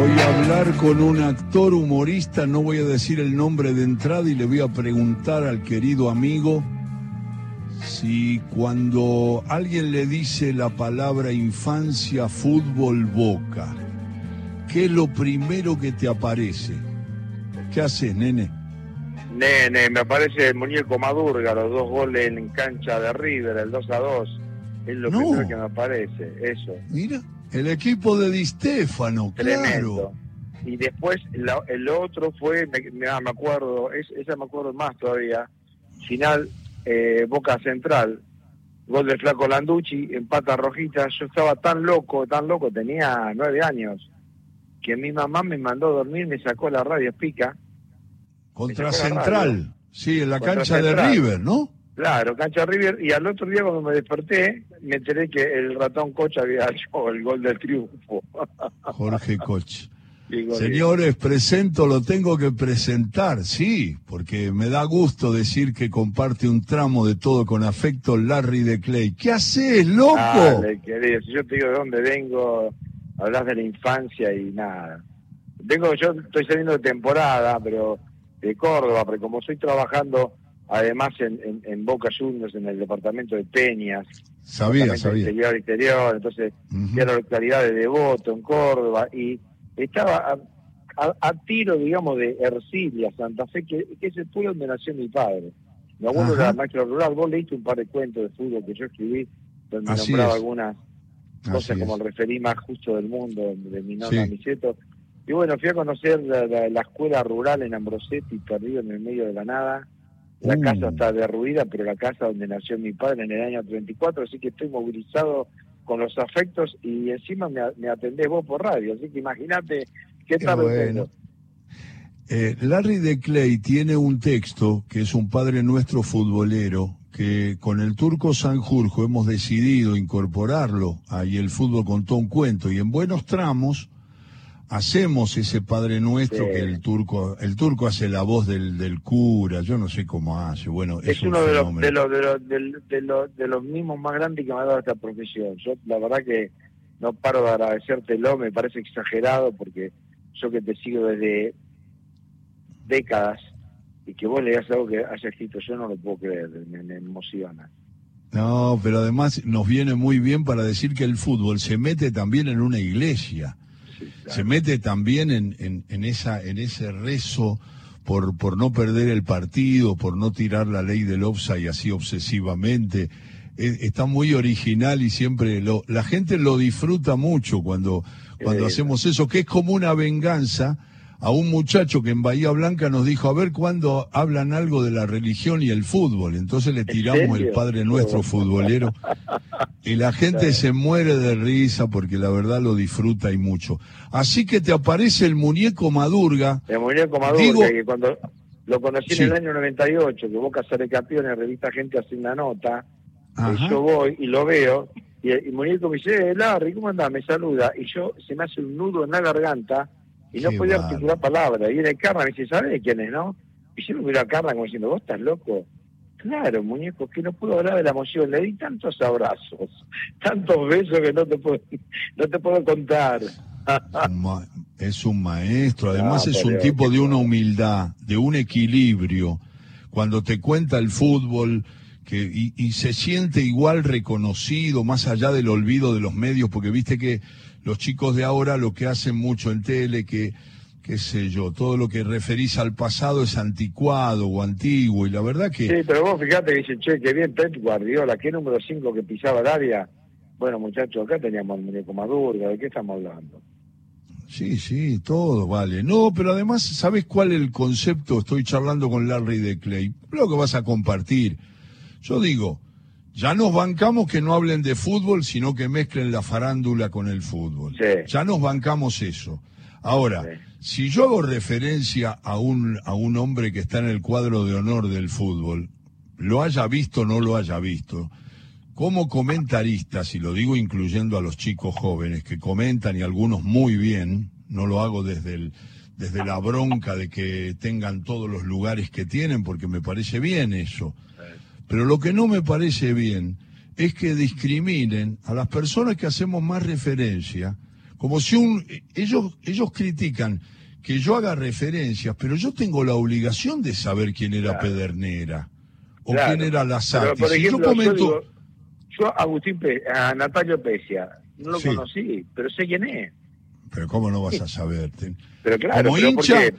Voy a hablar con un actor humorista, no voy a decir el nombre de entrada y le voy a preguntar al querido amigo si cuando alguien le dice la palabra infancia, fútbol, boca, ¿qué es lo primero que te aparece? ¿Qué haces, nene? Nene, me aparece el muñeco Madurga, los dos goles en cancha de River, el 2 a 2. Es lo No. primero que me aparece, eso. Mira, el equipo de Di Stefano, claro. Y después la- el otro fue, me, me- ah, acuerdo, es, esa me acuerdo más todavía, final eh, Boca Central, gol del flaco Landucci, empata Rojita, yo estaba tan loco, tan loco, tenía nueve años, que mi mamá me mandó a dormir, me sacó la radio pica, Contra Central, sí, en la Contra cancha de. River, ¿no? Claro, cancha River, y al otro día cuando me desperté, me enteré que el ratón Cocha había hecho el gol del triunfo. Jorge Koch. Señores, presento, lo tengo que presentar, sí, porque me da gusto decir que comparte un tramo de todo con afecto Larry de Clay. ¿Qué haces, loco? Dale, querido, si yo te digo de dónde vengo, hablas de la infancia y nada. Vengo, yo estoy saliendo de temporada, pero de Córdoba, pero como estoy trabajando además en, en, en Boca Juniors, en el departamento de Peñas, sabía, sabía. Interior, interior, entonces fui a la localidad de Devoto, en Córdoba, y estaba a, a- a tiro, digamos, de Ercilia, Santa Fe, que, que es el pueblo donde nació mi padre. Mi abuelo Ajá. era maestro rural, vos leíste un par de cuentos de fútbol que yo escribí, donde Así nombraba es. algunas Así cosas como es. el referí más justo del mundo, de mi nona Sí. Miseto. Y bueno, fui a conocer la, la- la escuela rural en Ambrosetti, perdido en el medio de la nada. La casa está derruida, pero la casa donde nació mi padre en el año 34, así que estoy movilizado con los afectos y encima me, me atendés vos por radio, así que imagínate qué Qué tal bueno. Eh, Larry de Clay tiene un texto que es un padre nuestro futbolero que con el turco Sanjurjo hemos decidido incorporarlo. Ahí el fútbol contó un cuento y en buenos tramos hacemos ese padre nuestro Sí. que el turco el turco hace la voz del, del cura yo no sé cómo hace bueno es, Es, un uno de los, de, los, de, los, de los- de los mismos más grandes que me ha dado esta profesión. Yo la verdad que no paro de agradecértelo, me parece exagerado porque yo que te sigo desde décadas y que vos leas algo que haya escrito yo no lo puedo creer, me, me emociona. no pero además nos viene muy bien para decir que el fútbol se mete también en una iglesia. Se mete también en, en, en esa en ese rezo por por no perder el partido, por no tirar la ley del offside así obsesivamente. Eh, está muy original y siempre lo, la gente lo disfruta mucho cuando cuando Eh, hacemos eso, que es como una venganza a un muchacho que en Bahía Blanca nos dijo, a ver cuándo hablan algo de la religión y el fútbol. Entonces le tiramos el? Padre Nuestro futbolero y la gente se muere de risa porque la verdad lo disfruta y mucho. Así que te aparece el muñeco Madurga. El muñeco Maduro, Digo- que cuando lo conocí Sí. en el año 98, que Boca sale campeón en revista Gente hace una nota. Y yo voy y lo veo, y el y Muñeco me dice, eh, Larry, ¿cómo andás? Me saluda, y yo se me hace un nudo en la garganta, y no Qué podía articular palabra. Y viene Carla, me dice, ¿sabes quién es, no? Y yo me miro a Carla como diciendo, ¿vos estás loco? Claro, muñeco, que no puedo hablar de la emoción. Le di tantos abrazos, tantos besos que no te puedo, no te puedo contar. Es un maestro, además No, es un tipo de una humildad, de un equilibrio. Cuando te cuenta el fútbol que, y, y se siente igual reconocido, más allá del olvido de los medios, porque viste que los chicos de ahora lo que hacen mucho en tele, que qué sé yo, todo lo que referís al pasado es anticuado o antiguo, y la verdad que... Sí, pero vos fíjate que dicen, che, qué bien Pep Guardiola, qué número 5 que pisaba el área. Bueno, muchachos, acá teníamos al muñeco Madurga, ¿de qué estamos hablando? Sí, sí, todo vale. No, pero además, ¿sabes cuál es el concepto? Estoy charlando con Larry de Clay. Lo que vas a compartir. Yo digo, ya nos bancamos que no hablen de fútbol, sino que mezclen la farándula con el fútbol. Sí. Ya nos bancamos eso. Ahora, Sí. si yo hago referencia a un, a un hombre que está en el cuadro de honor del fútbol, lo haya visto o no lo haya visto, como comentaristas, y lo digo incluyendo a los chicos jóvenes que comentan y algunos muy bien, no lo hago desde el, desde la bronca de que tengan todos los lugares que tienen, porque me parece bien eso. Pero lo que no me parece bien es que discriminen a las personas que hacemos más referencia Como si un ellos ellos critican que yo haga referencias, pero yo tengo la obligación de saber quién era Pedernera o quién era Lazati. Si yo comento yo, a Agustín a Natalio Pesia no lo conocí, pero sé quién es. Pero cómo no vas a saber. Pero claro, como hincha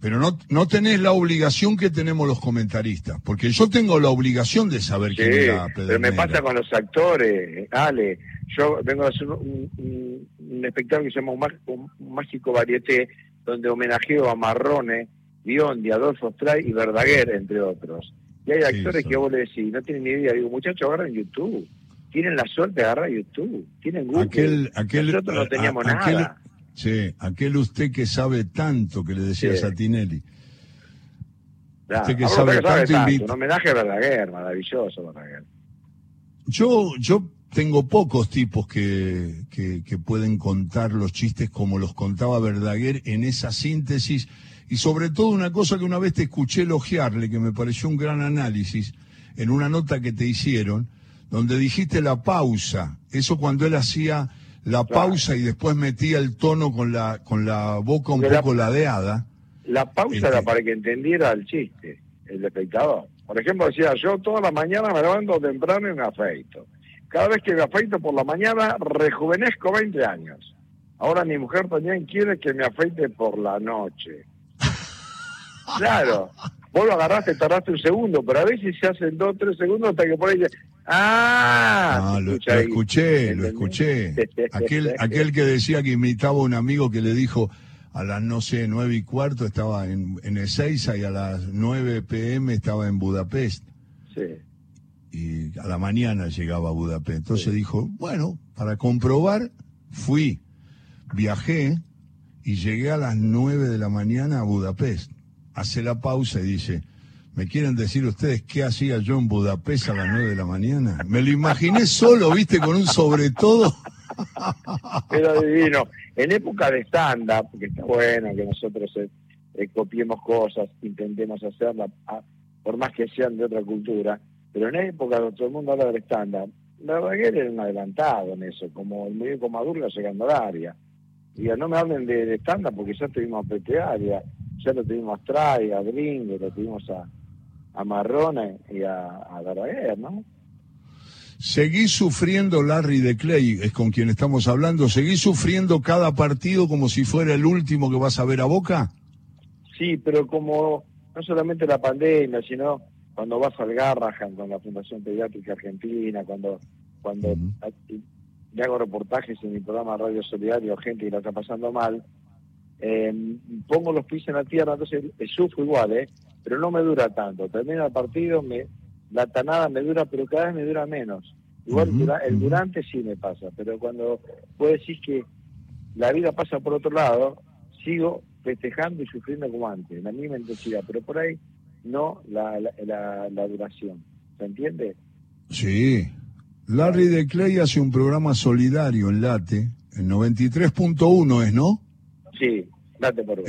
pero no, no tenés la obligación que tenemos los comentaristas, porque yo tengo la obligación de saber quién era Pedernera. Pero me pasa con los actores, Ale. Yo vengo a hacer un, un, espectáculo que se llama un, Mágico Varieté, donde homenajeo a Marrone, Biondi, Adolfo Stray y Verdaguer, entre otros. Y hay actores que vos le decís, no tienen ni idea. Digo, muchachos, agarran YouTube. Tienen la suerte de agarrar YouTube. Tienen Google. Aquel, aquel, Nosotros no teníamos nada. Sí, aquel usted que sabe tanto que le decía a Satinelli. usted que sabe, tanto, Un homenaje a Verdaguer, maravilloso Verdaguer. Yo, yo tengo pocos tipos que, que, que, pueden contar los chistes como los contaba Verdaguer en esa síntesis y sobre todo una cosa que una vez te escuché elogiarle, que me pareció un gran análisis, en una nota que te hicieron, donde dijiste la pausa, eso cuando él hacía la pausa y después metía el tono con la con la boca un poco ladeada. La pausa era este para que entendiera el chiste, el espectador. Por ejemplo, decía, yo toda la mañana me levanto temprano y me afeito. Cada vez que me afeito por la mañana, rejuvenezco 20 años. Ahora mi mujer también quiere que me afeite por la noche. Claro. Vos lo agarraste, tardaste un segundo, pero a veces se hacen dos, tres segundos hasta que por ahí ¡Ah! ah lo, escuché, lo escuché. Aquel, aquel que decía que imitaba a un amigo que le dijo a las, no sé, nueve y cuarto estaba en, en Ezeiza y a las nueve pm estaba en Budapest. Sí. Y a la mañana llegaba a Budapest. Entonces dijo, bueno, para comprobar, fui, viajé y llegué a las nueve de la mañana a Budapest. Hace la pausa y dice, ¿Me quieren decir ustedes qué hacía yo en Budapest a las nueve de la mañana? Me lo imaginé solo, viste, con un sobre todo. Pero divino. En época de stand-up, porque está bueno que nosotros eh, eh, copiemos cosas, intentemos hacerlas, por más que sean de otra cultura, pero en época donde todo el mundo habla de stand-up, que era un adelantado en eso, como el médico Maduro llegando al área. Y no me hablen de, stand-up porque ya tuvimos a Pepe ya lo tuvimos a Stray, a Gringo, lo tuvimos a a Marrone y a, a ¿no? ¿Seguís sufriendo, Larry de Clay, es con quien estamos hablando, seguís sufriendo cada partido como si fuera el último que vas a ver a Boca? Sí, pero como no solamente la pandemia, sino cuando vas al Garrahan con la Fundación Pediátrica Argentina, cuando cuando le hago reportajes en mi programa Radio Solidario, gente que la está pasando mal, eh, pongo los pies en la tierra, entonces sufro igual, ¿eh? Pero no me dura tanto. Termina el partido, me, la tanada me dura, pero cada vez me dura menos. Igual el durante sí me pasa, pero cuando puedo decir que la vida pasa por otro lado, sigo festejando y sufriendo como antes, la misma intensidad, pero por ahí no la, la, la, duración. ¿Se entiende? Sí. Larry de Clay hace un programa solidario en Late, el 93.1 es, ¿no? Sí, Late por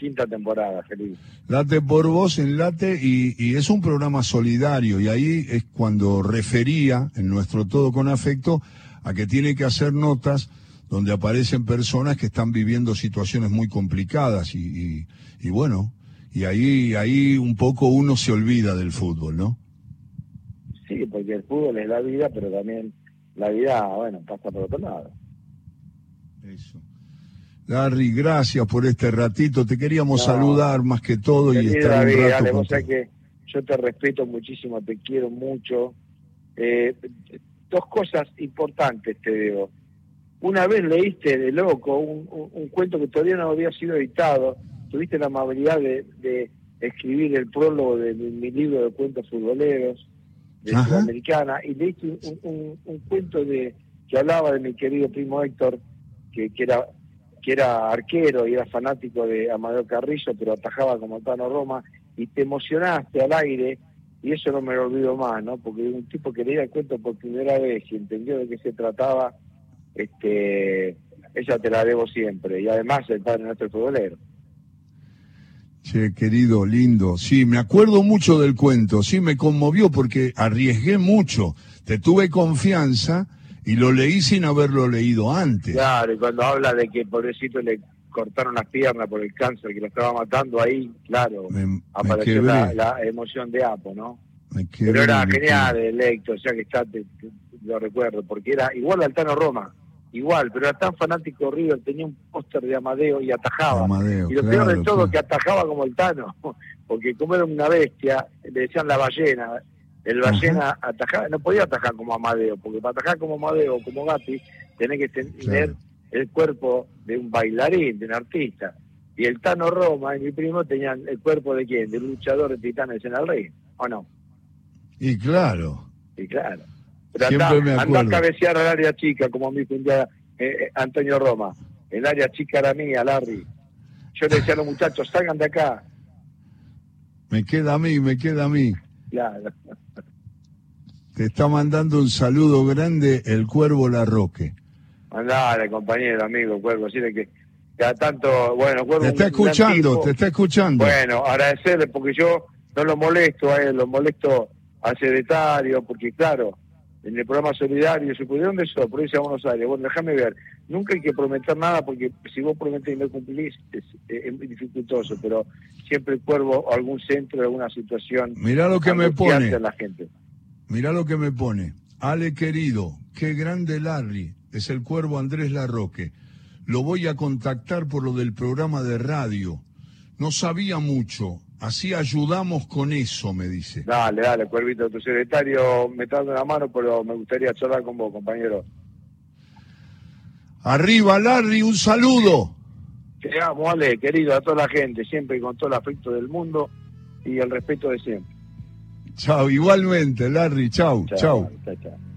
quinta temporada, feliz. Late por vos en Late y, es un programa solidario y ahí es cuando refería en nuestro Todo con Afecto a que tiene que hacer notas donde aparecen personas que están viviendo situaciones muy complicadas y, y, bueno, y ahí, ahí un poco uno se olvida del fútbol, ¿no? Sí, porque el fútbol es la vida, pero también la vida, bueno, pasa por otro lado. Eso. Larry, gracias por este ratito. Te queríamos saludar más que todo y estar un rato que yo te respeto muchísimo, te quiero mucho. Eh, dos cosas importantes te digo. Una vez leíste de loco un, cuento que todavía no había sido editado. Tuviste la amabilidad de, escribir el prólogo de mi, libro de cuentos futboleros de Sudamericana y leíste un, cuento de que hablaba de mi querido primo Héctor, que, que era que era arquero y era fanático de Amadeo Carrillo, pero atajaba como Tano Roma, y te emocionaste al aire, y eso no me lo olvido más, ¿no? Porque un tipo que leía el cuento por primera vez y entendió de qué se trataba, este, esa te la debo siempre, y además el padre nuestro futbolero. Che, querido, lindo. Sí, me acuerdo mucho del cuento. Sí, me conmovió porque arriesgué mucho. Te tuve confianza Y lo leí sin haberlo leído antes. Claro, y cuando habla de que pobrecito le cortaron las piernas por el cáncer que lo estaba matando ahí, claro, apareció la, emoción de Apo, ¿no? Pero era genial el Héctor, o sea que está, lo recuerdo, porque era igual al Tano Roma, igual, pero era tan fanático River, tenía un póster de Amadeo y atajaba. y lo peor de todo, que atajaba como el Tano, porque como era una bestia, le decían la ballena, el ballena atajaba, no podía atajar como Amadeo, porque para atajar como Amadeo o como Gatti, tenés que tener el cuerpo de un bailarín, de un artista. Y el Tano Roma y mi primo tenían el cuerpo de quién? De un luchador de titanes en el ring, ¿o no? Y claro. Y claro. Pero anda, a cabecear al área chica, como me dijo un día eh, eh, Antonio Roma. El área chica era mía, Larry. Yo le decía a los muchachos, salgan de acá. Me queda a mí, me queda a mí. Claro. Te está mandando un saludo grande el Cuervo Larroque. Andale, compañero, amigo, Cuervo, decirle que cada tanto, bueno, Cuervo... Te está escuchando, te está escuchando. Bueno, agradecerle porque yo no lo molesto a él, lo molesto al secretario, porque claro, en el programa solidario, se ¿de dónde sos? Provincia de Buenos Aires. Bueno, déjame ver. Nunca hay que prometer nada porque si vos prometes y no cumplís es, es, dificultoso, pero siempre el cuervo algún centro, alguna situación. Mirá lo que me pone. La gente. Mirá lo que me pone. Ale querido, qué grande Larry, es el cuervo Andrés Larroque. Lo voy a contactar por lo del programa de radio. No sabía mucho, Así ayudamos con eso, me dice. Dale, dale, Cuervito, tu secretario me está dando la mano, pero me gustaría charlar con vos, compañero. Arriba, Larry, un saludo. Te amo, Ale, querido, a toda la gente, siempre con todo el afecto del mundo y el respeto de siempre. Chao, igualmente, Larry, chao, chao. chao.